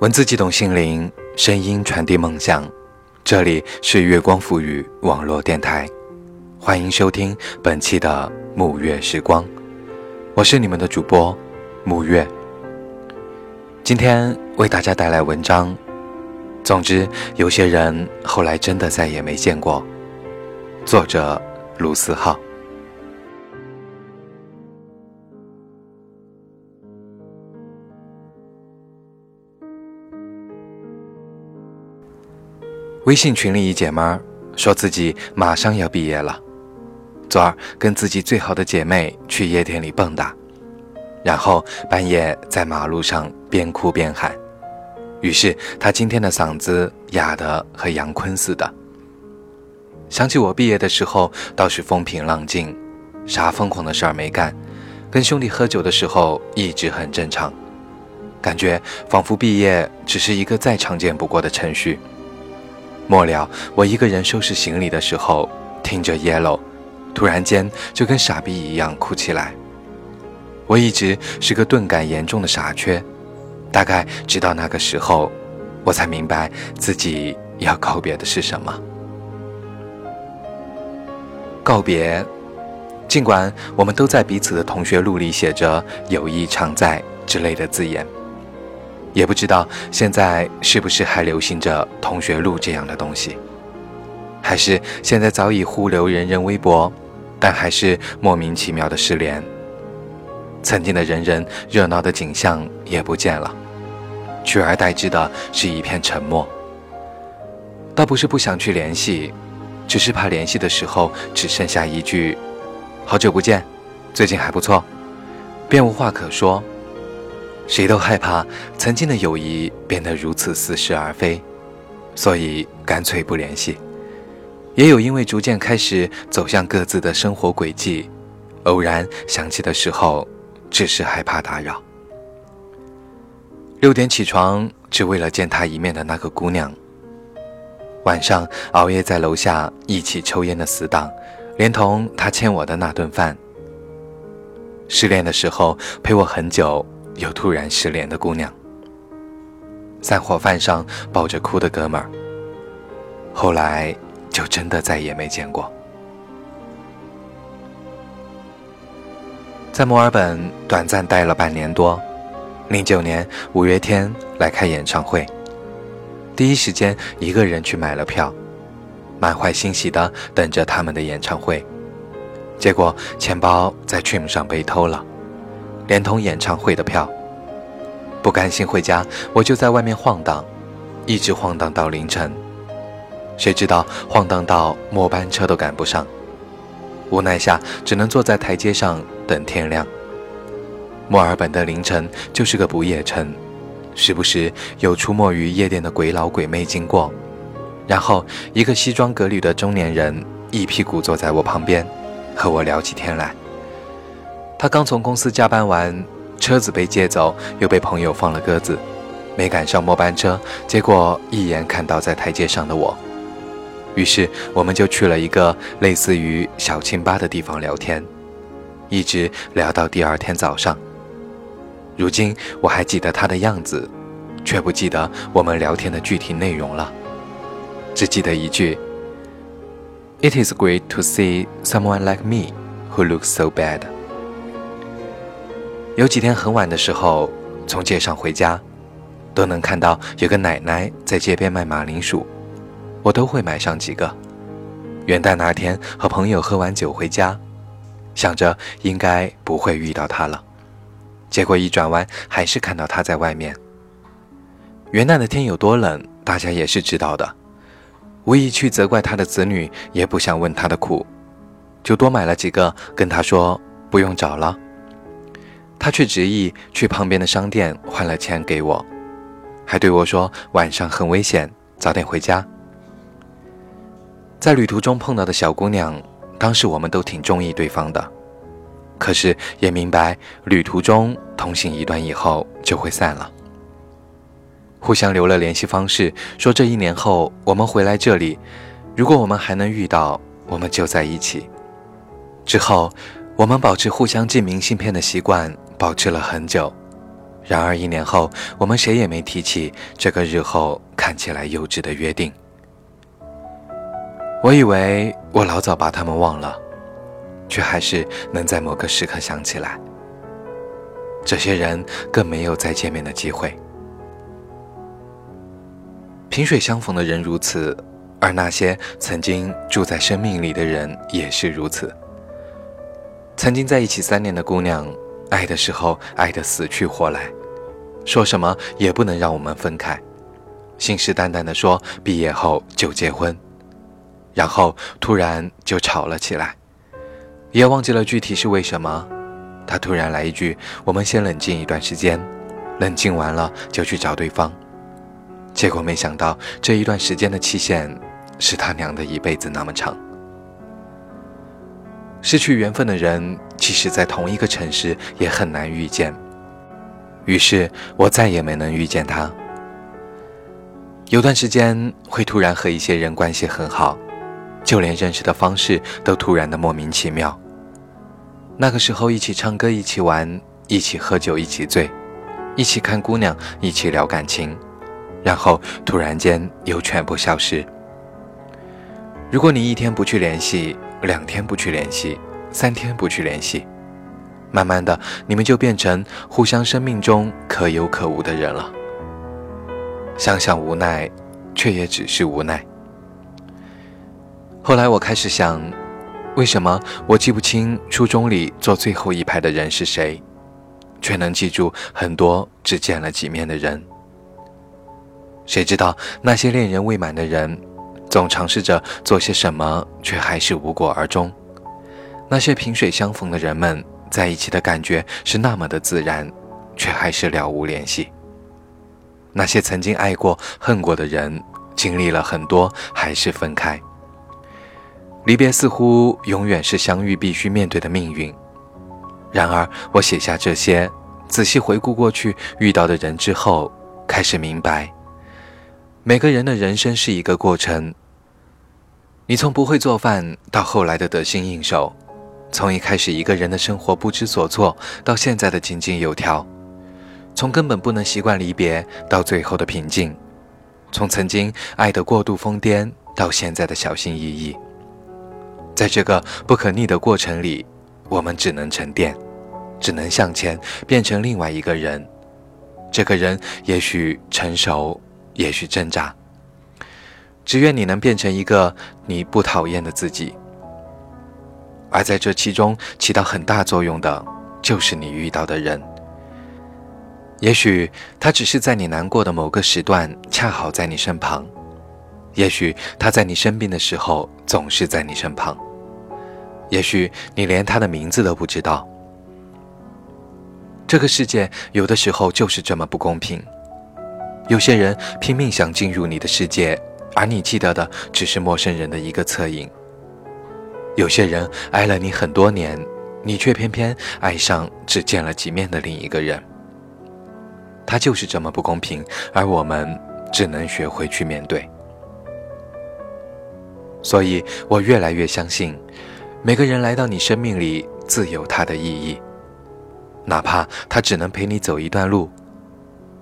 文字激动心灵，声音传递梦想。这里是月光赋予网络电台，欢迎收听本期的沐月时光。我是你们的主播沐月。今天为大家带来文章。总之，有些人后来真的再也没见过。作者：卢思浩。微信群里一姐们儿说自己马上要毕业了，昨儿跟自己最好的姐妹去夜店里蹦跶，然后半夜在马路上边哭边喊，于是她今天的嗓子哑得和杨坤似的。想起我毕业的时候倒是风平浪静，啥疯狂的事儿没干，跟兄弟喝酒的时候一直很正常，感觉仿佛毕业只是一个再常见不过的程序。末了，我一个人收拾行李的时候，听着《Yellow》，突然间就跟傻逼一样哭起来。我一直是个钝感严重的傻缺，大概直到那个时候，我才明白自己要告别的是什么。告别，尽管我们都在彼此的同学录里写着“友谊常在”之类的字眼。也不知道现在是不是还流行着同学录这样的东西，还是现在早已互留人人微博，但还是莫名其妙的失联。曾经的人人热闹的景象也不见了，取而代之的是一片沉默。倒不是不想去联系，只是怕联系的时候只剩下一句“好久不见，最近还不错”，便无话可说。谁都害怕曾经的友谊变得如此似是而非，所以干脆不联系。也有因为逐渐开始走向各自的生活轨迹，偶然想起的时候，只是害怕打扰。六点起床，只为了见他一面的那个姑娘。晚上熬夜在楼下一起抽烟的死党，连同他欠我的那顿饭。失恋的时候陪我很久。又突然失联的姑娘，散伙饭上抱着哭的哥们儿，后来就真的再也没见过。在墨尔本短暂待了半年多，零九年五月天来开演唱会，第一时间一个人去买了票，满怀欣喜的等着他们的演唱会，结果钱包在 Trim 上被偷了。连同演唱会的票，不甘心回家，我就在外面晃荡，一直晃荡到凌晨。谁知道晃荡到末班车都赶不上，无奈下只能坐在台阶上等天亮。墨尔本的凌晨就是个不夜城，时不时有出没于夜店的鬼佬鬼妹经过，然后一个西装革履的中年人一屁股坐在我旁边，和我聊起天来。他刚从公司加班完，车子被借走，又被朋友放了鸽子，没赶上末班车，结果一眼看到在台阶上的我，于是我们就去了一个类似于小清吧的地方聊天，一直聊到第二天早上。如今我还记得他的样子，却不记得我们聊天的具体内容了，只记得一句：“It is great to see someone like me who looks so bad。”有几天很晚的时候，从街上回家，都能看到有个奶奶在街边卖马铃薯，我都会买上几个。元旦那天和朋友喝完酒回家，想着应该不会遇到她了，结果一转弯还是看到她在外面。元旦的天有多冷，大家也是知道的，无意去责怪他的子女，也不想问他的苦，就多买了几个，跟他说不用找了。他却执意去旁边的商店换了钱给我，还对我说晚上很危险，早点回家。在旅途中碰到的小姑娘，当时我们都挺中意对方的，可是也明白旅途中同行一段以后就会散了。互相留了联系方式，说这一年后我们回来这里，如果我们还能遇到，我们就在一起。之后，我们保持互相寄明信片的习惯。保持了很久，然而一年后，我们谁也没提起这个日后看起来幼稚的约定。我以为我老早把他们忘了，却还是能在某个时刻想起来。这些人更没有再见面的机会。萍水相逢的人如此，而那些曾经住在生命里的人也是如此。曾经在一起三年的姑娘，爱的时候爱得死去活来，说什么也不能让我们分开，信誓旦旦地说毕业后就结婚，然后突然就吵了起来，也忘记了具体是为什么。他突然来一句：“我们先冷静一段时间，冷静完了就去找对方。”结果没想到这一段时间的期限，是他娘的一辈子那么长。失去缘分的人，即使在同一个城市，也很难遇见。于是我再也没能遇见他。有段时间会突然和一些人关系很好，就连认识的方式都突然的莫名其妙。那个时候，一起唱歌，一起玩，一起喝酒，一起醉，一起看姑娘，一起聊感情，然后突然间又全部消失。如果你一天不去联系，两天不去联系，三天不去联系，慢慢的，你们就变成互相生命中可有可无的人了。想想无奈，却也只是无奈。后来我开始想。为什么我记不清初中里坐最后一排的人是谁，却能记住很多只见了几面的人？谁知道那些恋人未满的人，总尝试着做些什么，却还是无果而终？那些萍水相逢的人们，在一起的感觉是那么的自然，却还是了无联系。那些曾经爱过、恨过的人，经历了很多，还是分开。离别似乎永远是相遇必须面对的命运。然而，我写下这些，仔细回顾过去遇到的人之后，开始明白，每个人的人生是一个过程。你从不会做饭到后来的得心应手，从一开始一个人的生活不知所措到现在的井井有条，从根本不能习惯离别到最后的平静，从曾经爱得过度疯癫到现在的小心翼翼。在这个不可逆的过程里，我们只能沉淀，只能向前，变成另外一个人。这个人也许成熟，也许挣扎。只愿你能变成一个你不讨厌的自己。而在这其中起到很大作用的，就是你遇到的人。也许他只是在你难过的某个时段，恰好在你身旁。也许他在你生病的时候总是在你身旁，也许你连他的名字都不知道。这个世界有的时候就是这么不公平，有些人拼命想进入你的世界，而你记得的只是陌生人的一个侧影；有些人爱了你很多年，你却偏偏爱上只见了几面的另一个人。他就是这么不公平，而我们只能学会去面对。所以我越来越相信，每个人来到你生命里自有他的意义，哪怕他只能陪你走一段路，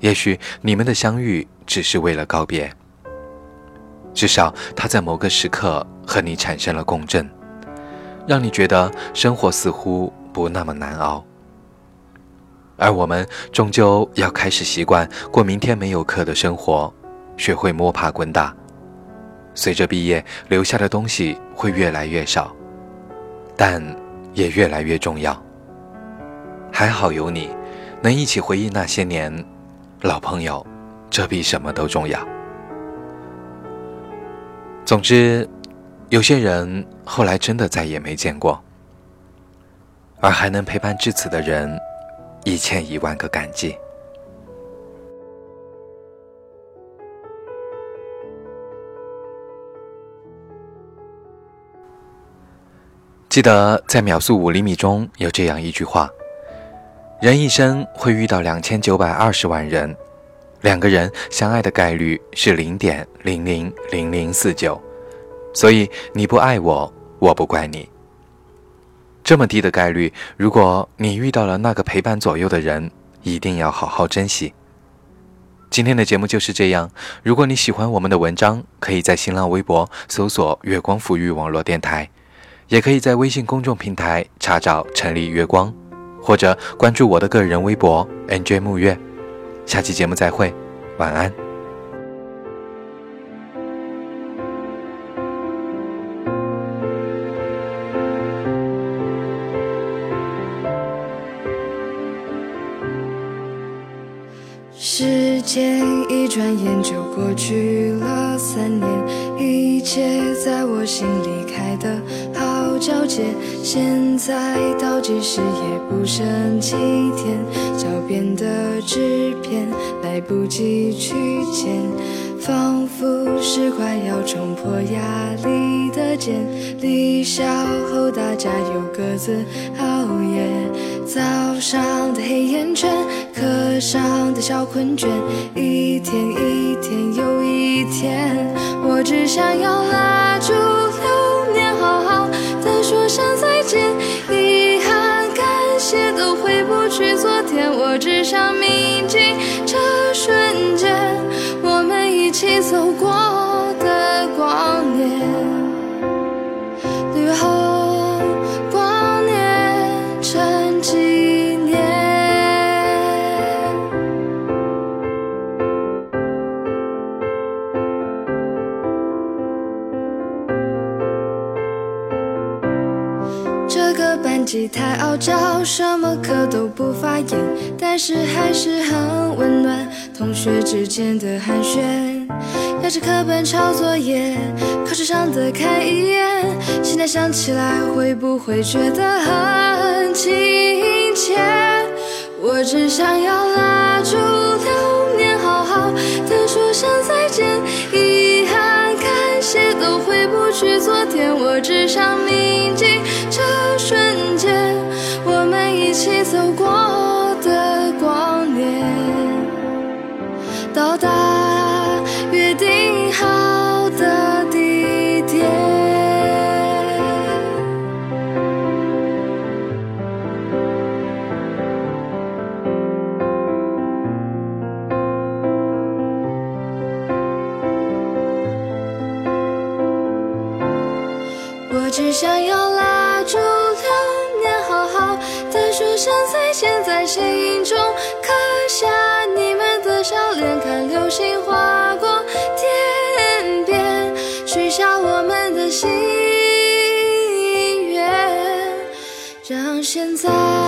也许你们的相遇只是为了告别，至少他在某个时刻和你产生了共振，让你觉得生活似乎不那么难熬。而我们终究要开始习惯过明天没有课的生活，学会摸爬滚打。随着毕业，留下的东西会越来越少，但也越来越重要。还好有你，能一起回忆那些年，老朋友，这比什么都重要。总之，有些人后来真的再也没见过，而还能陪伴至此的人，一千一万个感激。记得在秒速五厘米中有这样一句话：人一生会遇到两千九百二十万人，两个人相爱的概率是零点零零零零四九，所以你不爱我，我不怪你。这么低的概率，如果你遇到了那个陪伴左右的人，一定要好好珍惜。今天的节目就是这样。如果你喜欢我们的文章，可以在新浪微博搜索“月光抚育网络电台”，也可以在微信公众平台查找“城里月光”，或者关注我的个人微博 “nj 木月”。下期节目再会，晚安。时间一转眼就过去了三年，一切在我心里开的交接。现在倒计时也不剩几天，脚边的纸片来不及去捡，仿佛是快要冲破压力的茧。离校后大家又各自熬夜。早上的黑眼圈，课上的小困倦，一天一天又一天，我只想要拉住我只想铭记这瞬间，我们一起走过太傲娇，什么课都不发言，但是还是很温暖。同学之间的寒暄，压着课本抄作业，考试上的看一眼。现在想起来，会不会觉得很亲切？我只想要拉住流年，好好的说声再见。遗憾、感谢都回不去昨天，我只想铭记这瞬。一起走过的光年，到达约定好的地点。我只想要拉住。流年，好好深深，在剪影中刻下你们的笑脸，看流星划过天边，许下我们的心愿，让现在。